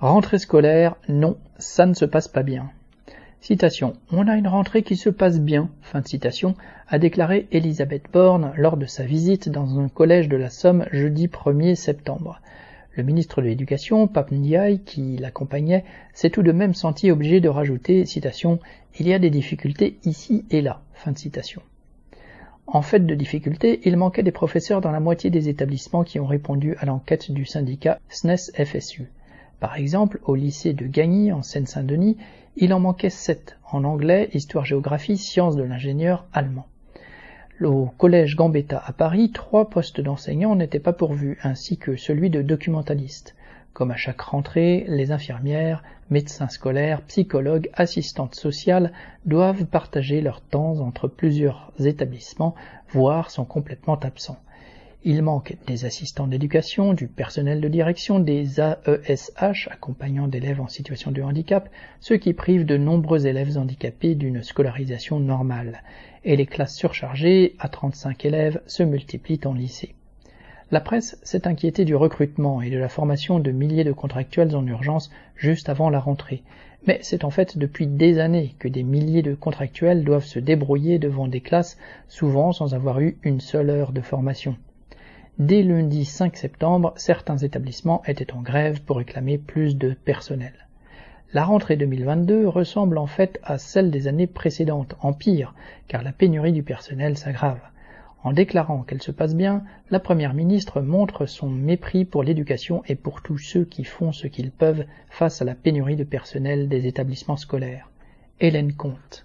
Rentrée scolaire, non, ça ne se passe pas bien. Citation. On a une rentrée qui se passe bien, fin de citation, a déclaré Elisabeth Borne lors de sa visite dans un collège de la Somme jeudi 1er septembre. Le ministre de l'Éducation, Pape Ndiaye, qui l'accompagnait, s'est tout de même senti obligé de rajouter, citation, Il y a des difficultés ici et là. En fait de difficultés, il manquait des professeurs dans la moitié des établissements qui ont répondu à l'enquête du syndicat SNES-FSU. Par exemple, au lycée de Gagny, en Seine-Saint-Denis, il en manquait sept en anglais, histoire-géographie, sciences de l'ingénieur allemand. Au collège Gambetta à Paris, trois postes d'enseignants n'étaient pas pourvus, ainsi que celui de documentaliste. Comme à chaque rentrée, les infirmières, médecins scolaires, psychologues, assistantes sociales doivent partager leur temps entre plusieurs établissements, voire sont complètement absents. Il manque des assistants d'éducation, du personnel de direction, des AESH accompagnant d'élèves en situation de handicap, ce qui prive de nombreux élèves handicapés d'une scolarisation normale, et les classes surchargées, à 35 élèves, se multiplient en lycée. La presse s'est inquiétée du recrutement et de la formation de milliers de contractuels en urgence juste avant la rentrée, mais c'est en fait depuis des années que des milliers de contractuels doivent se débrouiller devant des classes, souvent sans avoir eu une seule heure de formation. Dès lundi 5 septembre, certains établissements étaient en grève pour réclamer plus de personnel. La rentrée 2022 ressemble en fait à celle des années précédentes, en pire, car la pénurie du personnel s'aggrave. En déclarant qu'elle se passe bien, la Première ministre montre son mépris pour l'éducation et pour tous ceux qui font ce qu'ils peuvent face à la pénurie de personnel des établissements scolaires. Hélène Comte.